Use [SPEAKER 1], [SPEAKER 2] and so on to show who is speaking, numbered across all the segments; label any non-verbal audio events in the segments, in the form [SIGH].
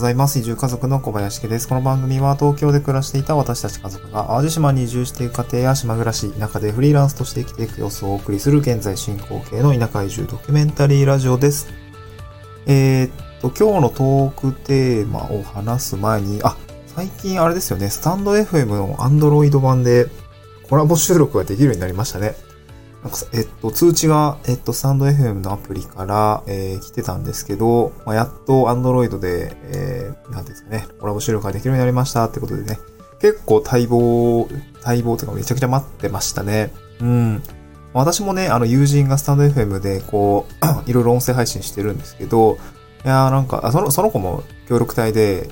[SPEAKER 1] ございます。移住家族の小林家です。この番組は東京で暮らしていた私たち家族が淡路島に移住していく家庭や島暮らし、田舎でフリーランスとして生きていく様子をお送りする現在進行形の田舎移住ドキュメンタリーラジオです。えー、っと、今日のトークテーマを話す前に、あ、最近あれですよね、スタンド FM の Android 版でコラボ収録ができるようになりましたね。なんか、えっと、通知が、えっと、スタンド FM のアプリから、えー、来てたんですけど、まあ、やっと Android で、えー、なんですかね、コラボ収録ができるようになりましたってことでね、結構待望、待望というかめちゃくちゃ待ってましたね。うん。私もね、あの、友人がスタンド FM で、こう、[CLEARS THROAT] いろいろ音声配信してるんですけど、いやーなんか、あその、その子も協力隊で、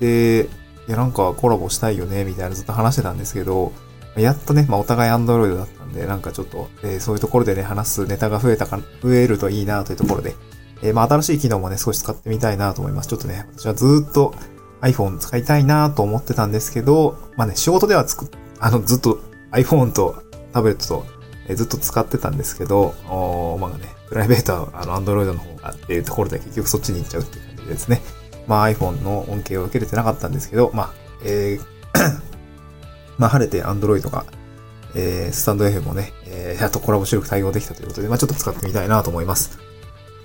[SPEAKER 1] で、いや、なんかコラボしたいよね、みたいなずっと話してたんですけど、やっとね、まあ、お互い Android だったんで、なんかちょっと、えー、そういうところでね、話すネタが増えたか、増えるといいなというところで、えー、まあ、新しい機能もね、少し使ってみたいなと思います。ちょっとね、私はずっと iPhone 使いたいなと思ってたんですけど、まあね、仕事ではつく、あの、ずっと iPhone とタブレットと、えー、ずっと使ってたんですけど、おまあね、プライベートはあの、Android の方がっていうところで結局そっちに行っちゃうっていう感じですね。まあ iPhone の恩恵を受けれてなかったんですけど、まあ、えーまあ、晴れて Android が、えー、スタンド FM もね、えー、やっとコラボ収録対応できたということで、まあ、ちょっと使ってみたいなと思います。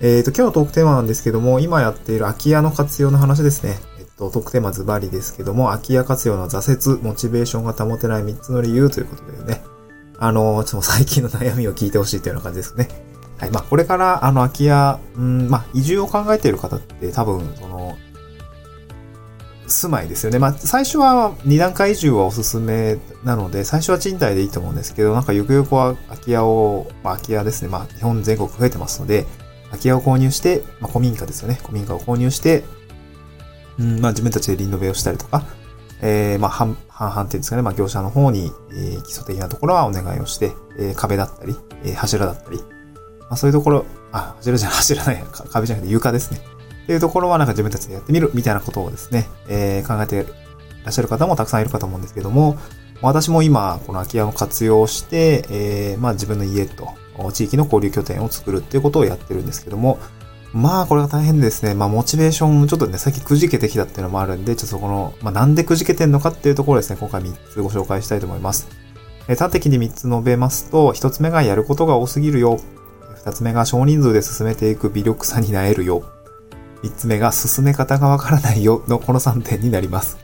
[SPEAKER 1] えっ、ー、と、今日のトークテーマなんですけども、今やっている空き家の活用の話ですね。えっと、トークテーマズバリですけども、空き家活用の挫折、モチベーションが保てない3つの理由ということでね、あの、ちょっと最近の悩みを聞いてほしいというような感じですね。はい。まあ、これから、あの、空き家、うん、まあ、移住を考えている方って多分、住まいですよね。まあ、最初は2段階移住はおすすめなので、最初は賃貸でいいと思うんですけど、なんかゆくゆくは空き家を、まあ、空き家ですね。まあ、日本全国増えてますので、空き家を購入して、まあ、古民家ですよね。古民家を購入して、うん、まあ、自分たちでリノベをしたりとか、えー、まあ、半、半々っていうんですかね。まあ、業者の方に、えー、基礎的なところはお願いをして、えー、壁だったり、えー、柱だったり、まあ、そういうところ、あ、柱じゃない、柱ない、壁じゃなくて床ですね。っていうところはなんか自分たちでやってみるみたいなことをですね、えー、考えていらっしゃる方もたくさんいるかと思うんですけども、私も今、この空き家を活用して、えー、まあ自分の家と地域の交流拠点を作るっていうことをやってるんですけども、まあこれが大変ですね。まあモチベーション、ちょっとね、最近くじけてきたっていうのもあるんで、ちょっとそこの、まあなんでくじけてんのかっていうところですね、今回3つご紹介したいと思います。えー、端的に3つ述べますと、1つ目がやることが多すぎるよ。2つ目が少人数で進めていく微力さになえるよ。3つ目が進め方がわからないよのこの3点になります。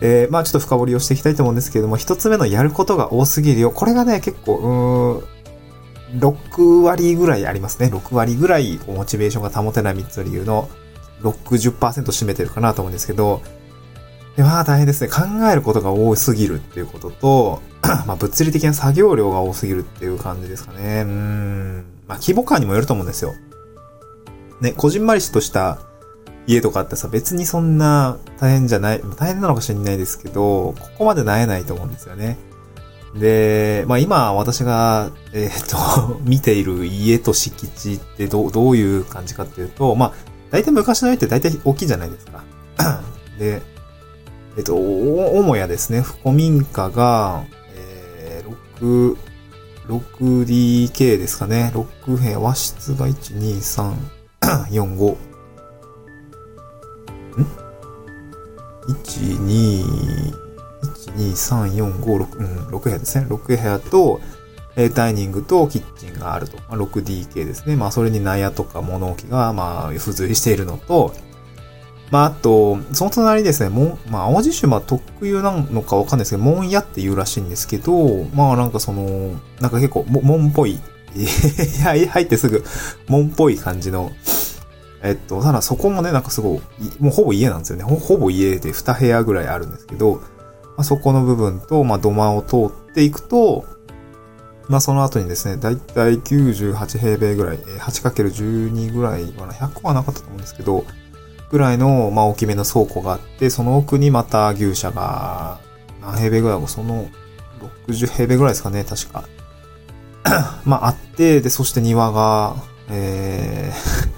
[SPEAKER 1] えー、まあちょっと深掘りをしていきたいと思うんですけれども、1つ目のやることが多すぎるよ。これがね、結構、うーん、6割ぐらいありますね。6割ぐらいモチベーションが保てない3つの理由の60%占めてるかなと思うんですけど、でまあ大変ですね。考えることが多すぎるっていうことと、[CLEARS THROAT] まあ物理的な作業量が多すぎるっていう感じですかね。うん。まあ規模感にもよると思うんですよ。ね、こじんまりしとした家とかってさ、別にそんな大変じゃない、大変なのかしらないですけど、ここまでなえないと思うんですよね。で、まあ今私が、えっ、ー、と、[LAUGHS] 見ている家と敷地ってどどういう感じかっていうと、まあ、大体昔の家って大体大きいじゃないですか。[CLEARS THROAT] で、えっ、ー、と、母やですね、古民家が、えー、6、6DK ですかね。6部屋、和室が1、2、3、4、5。ん ?1、2、1、2、3、4、5、6、うん、6部屋ですね。6部屋と、えダイニングとキッチンがあると。まあ、6DK ですね。まあ、それに納屋とか物置が、まあ、付随しているのと、まあ、あと、その隣ですね、もまあ、淡路島特有なのかわかんないですけど、門屋っていうらしいんですけど、まあ、なんかその、なんか結構、門っぽい、[LAUGHS] い、入ってすぐ、門っぽい感じの、えっと、ただそこもね、なんかすごい、もうほぼ家なんですよね。ほぼ家で2部屋ぐらいあるんですけど、まあ、そこの部分と、まあ、土間を通っていくと、まあ、その後にですね、だいたい98平米ぐらい、8×12 ぐらいかな、100はなかったと思うんですけど、ぐらいの、まあ、大きめの倉庫があって、その奥にまた牛舎が、何平米ぐらいもその、60平米ぐらいですかね、確か。[CLEARS THROAT] まあ、あって、で、そして庭が、えー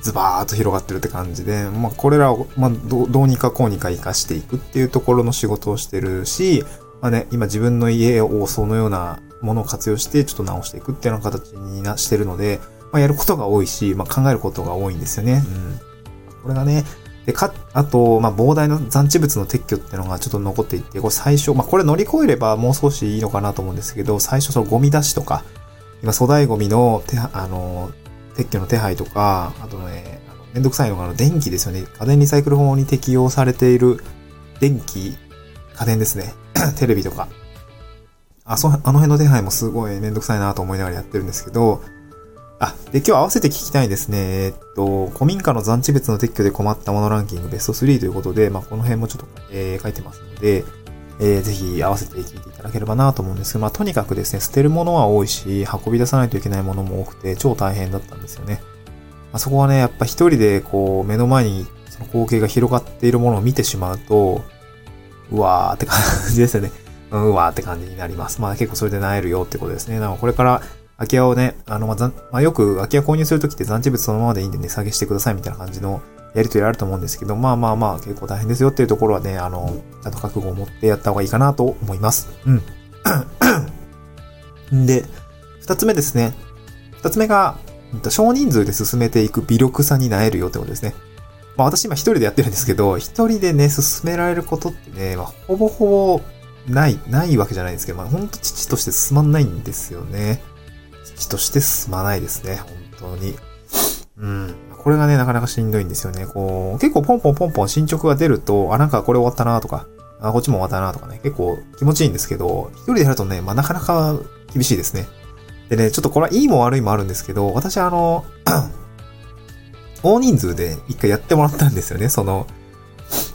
[SPEAKER 1] ズバーっと広がってるって感じで、まあ、これらを、まあ、どうにかこうにか活かしていくっていうところの仕事をしてるし、まあね、今自分の家をそのようなものを活用してちょっと直していくっていうような形になしてるので、まあ、やることが多いし、まあ、考えることが多いんですよね。うん。これがね、で、か、あと、まあ、膨大な残地物の撤去っていうのがちょっと残っていって、これ最初、まあ、これ乗り越えればもう少しいいのかなと思うんですけど、最初そのゴミ出しとか、今粗大ゴミの手、あの、撤去の手配とか、あとね、あのめんどくさいのがあの電気ですよね。家電リサイクル法に適用されている電気、家電ですね。[CLEARS THROAT] テレビとか。あ、そ、あの辺の手配もすごいめんどくさいなと思いながらやってるんですけど、あ、で、今日合わせて聞きたいですね。えっと、古民家の残地物の撤去で困ったものランキングベスト3ということで、まあ、この辺もちょっと、えー、書いてますので、えー、ぜひ合わせて聞いていただければなと思うんですけど、まあ、とにかくですね、捨てるものは多いし、運び出さないといけないものも多くて、超大変だったんですよね。まあ、そこはね、やっぱ一人でこう、目の前にその光景が広がっているものを見てしまうと、うわーって感じですよね。うわーって感じになります。まあ結構それで萎えるよってことですね。なのでこれから空き家をね、あの、まあ、まあ、よく空き家購入するときって残地物そのままでいいんで値下げしてくださいみたいな感じのやりとりあると思うんですけど、まあまあまあ結構大変ですよっていうところはね、あの、ちゃんと覚悟を持ってやった方がいいかなと思います。うん。[COUGHS] で、二つ目ですね。二つ目が、少人数で進めていく微力さになえるよってことですね。まあ私今一人でやってるんですけど、一人でね、進められることってね、まあ、ほぼほぼない、ないわけじゃないんですけど、まあ本当父として進まないんですよね。父として進まないですね、本当に。うん。これがね、なかなかしんどいんですよね。こう、結構ポンポンポンポン進捗が出ると、あ、なんかこれ終わったなとか、あ、こっちも終わったなとかね、結構気持ちいいんですけど、一人でやるとね、まあなかなか厳しいですね。でね、ちょっとこれはいいも悪いもあるんですけど、私あの、[CLEARS THROAT] 大人数で一回やってもらったんですよね、その、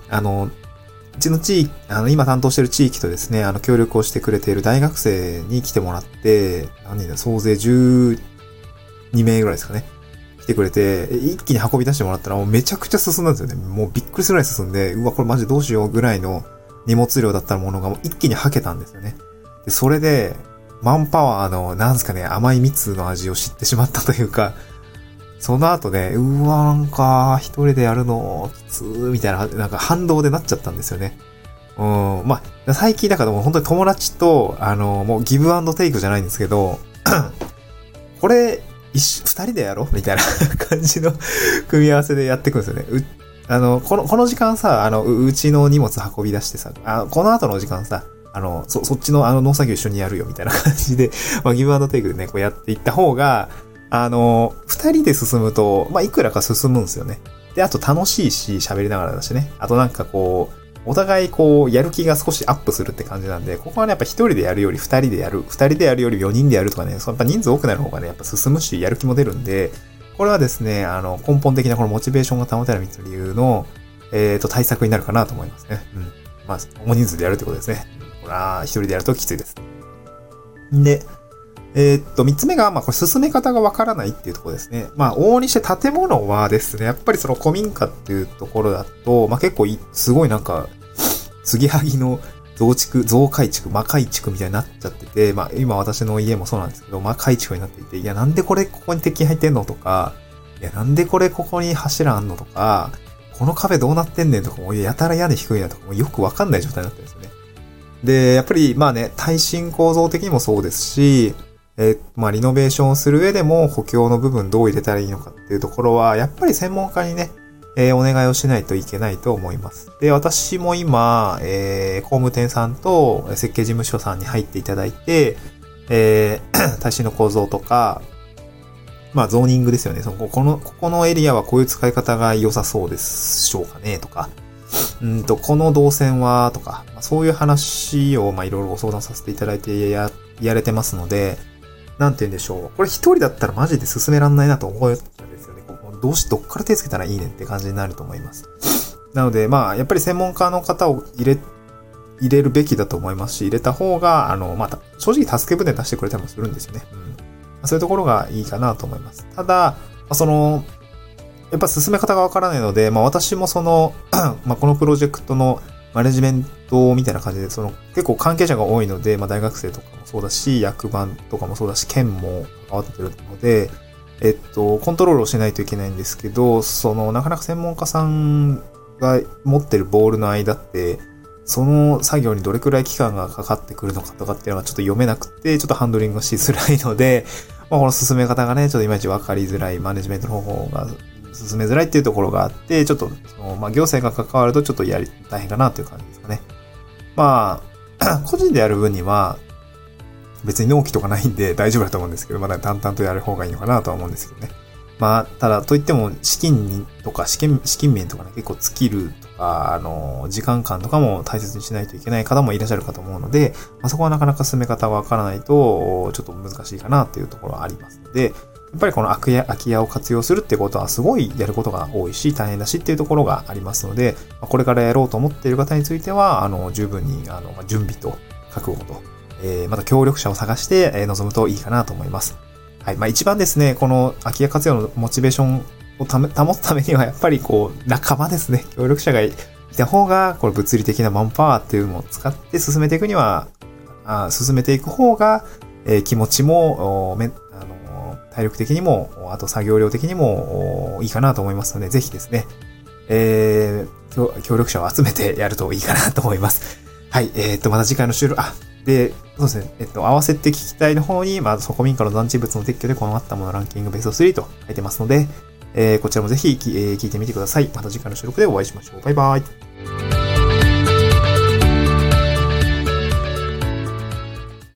[SPEAKER 1] あの、うちの地域、あの、今担当してる地域とですね、あの、協力をしてくれている大学生に来てもらって、何人だ、総勢12名ぐらいですかね。来てくれて、一気に運び出してもらったらもうめちゃくちゃ進んだんですよね。もうびっくりするぐらい進んで、うわ、これマジどうしようぐらいの荷物量だったものがもう一気に吐けたんですよね。で、それで、マンパワーの、なんすかね、甘い蜜の味を知ってしまったというか、その後ね、うわ、なんか、一人でやるの、きつー、みたいな、なんか反動でなっちゃったんですよね。うん、まあ、最近だからもう本当に友達と、あの、もうギブアンドテイクじゃないんですけど、[CLEARS THROAT] これ、一二人でやろう？みたいな [LAUGHS] 感じの [LAUGHS] 組み合わせでやっていくんですよね。う、あの、この、この時間さ、あの、うちの荷物運び出してさ、あこの後の時間さ、あの、そ、そっちのあの農作業一緒にやるよみたいな感じで、[LAUGHS] まあ、ギブアンドテイクでね、こうやっていった方が、あの、二人で進むと、まあ、いくらか進むんですよね。で、あと楽しいし、喋りながらだしね。あとなんかこう、お互いこう、やる気が少しアップするって感じなんで、ここはね、やっぱ一人でやるより二人でやる、二人でやるより四人でやるとかね、そやっぱ人数多くなる方がね、やっぱ進むし、やる気も出るんで、これはですね、あの、根本的なこのモチベーションが保てる3つの理由の、えっ、ー、と、対策になるかなと思いますね。うん。まあ、大人数でやるってことですね。これは一人でやるときついです。で、えー、っと、三つ目が、まあ、これ進め方がわからないっていうところですね。まあ、往々にして建物はですね、やっぱりその古民家っていうところだと、まあ、結構すごいなんか、継ぎはぎの増築、増改築、魔改築みたいになっちゃってて、まあ、今私の家もそうなんですけど、魔改築になっていて、いや、なんでこれここに鉄筋入ってんのとか、いや、なんでこれここに柱あんのとか、この壁どうなってんねんとか、もやたら屋根低いなとか、もよくわかんない状態になってるんですよね。で、やっぱり、まあね、耐震構造的にもそうですし、えー、まあ、リノベーションをする上でも補強の部分どう入れたらいいのかっていうところは、やっぱり専門家にね、えー、お願いをしないといけないと思います。で、私も今、えー、工務店さんと設計事務所さんに入っていただいて、えー、[CLEARS THROAT] 耐震の構造とか、まあ、ゾーニングですよね。その、この、ここのエリアはこういう使い方が良さそうでしょうかね、とか。うんと、この動線は、とか、そういう話を、まあ、いろいろご相談させていただいてや、やれてますので、なんて言うんでしょう。これ一人だったらマジで進めらんないなと思うんですよね。どうし、どっから手つけたらいいねんって感じになると思います。[LAUGHS] なので、まあ、やっぱり専門家の方を入れ、入れるべきだと思いますし、入れた方が、あの、また、正直助け舟出してくれたりもするんですよね。うん。そういうところがいいかなと思います。ただ、その、やっぱ進め方がわからないので、まあ私もその、[CLEARS THROAT] まあこのプロジェクトのマネジメントみたいな感じで、その結構関係者が多いので、まあ大学生とかもそうだし、役場とかもそうだし、県も関わってるので、えっと、コントロールをしないといけないんですけど、その、なかなか専門家さんが持ってるボールの間って、その作業にどれくらい期間がかかってくるのかとかっていうのはちょっと読めなくて、ちょっとハンドリングしづらいので、まあ、この進め方がね、ちょっといまいちわかりづらいマネジメントの方法が進めづらいっていうところがあって、ちょっと、そのまあ、行政が関わるとちょっとやり、大変かなっていう感じですかね。まあ、[CLEARS THROAT] 個人でやる分には、別に納期とかないんで大丈夫だと思うんですけど、まだ淡々とやる方がいいのかなとは思うんですけどね。まあ、ただ、といっても、資金とか、資金、資金面とかね、結構尽きるとか、あの、時間感とかも大切にしないといけない方もいらっしゃるかと思うので、まあ、そこはなかなか進め方がわからないと、ちょっと難しいかなっていうところはありますので、やっぱりこの空き家空き家を活用するってことはすごいやることが多いし、大変だしっていうところがありますので、これからやろうと思っている方については、あの、十分に、あの、準備と覚悟と、えーまた協力者を探して、えー臨むといいかなと思います。はい。まあ一番ですね、この空き家活用のモチベーションをため保つためには、やっぱりこう、仲間ですね。協力者がいた方が、これ物理的なマンパワーっていうのを使って進めていくには、あ進めていく方が、えー気持ちも、体力的にも、あと作業量的にもいいかなと思いますので、ぜひですね、えー協力者を集めてやるといいかなと思います。[LAUGHS] はい。えっ、と、また次回の収録、あ、で、そうですね。えっと、合わせて聞きたいの方に、まあ、そこ民家の団地物の撤去でこのあったものランキングベスト3と書いてますので、えーこちらもぜひ、えー聞いてみてください。また次回の収録でお会いしましょう。バイバイ。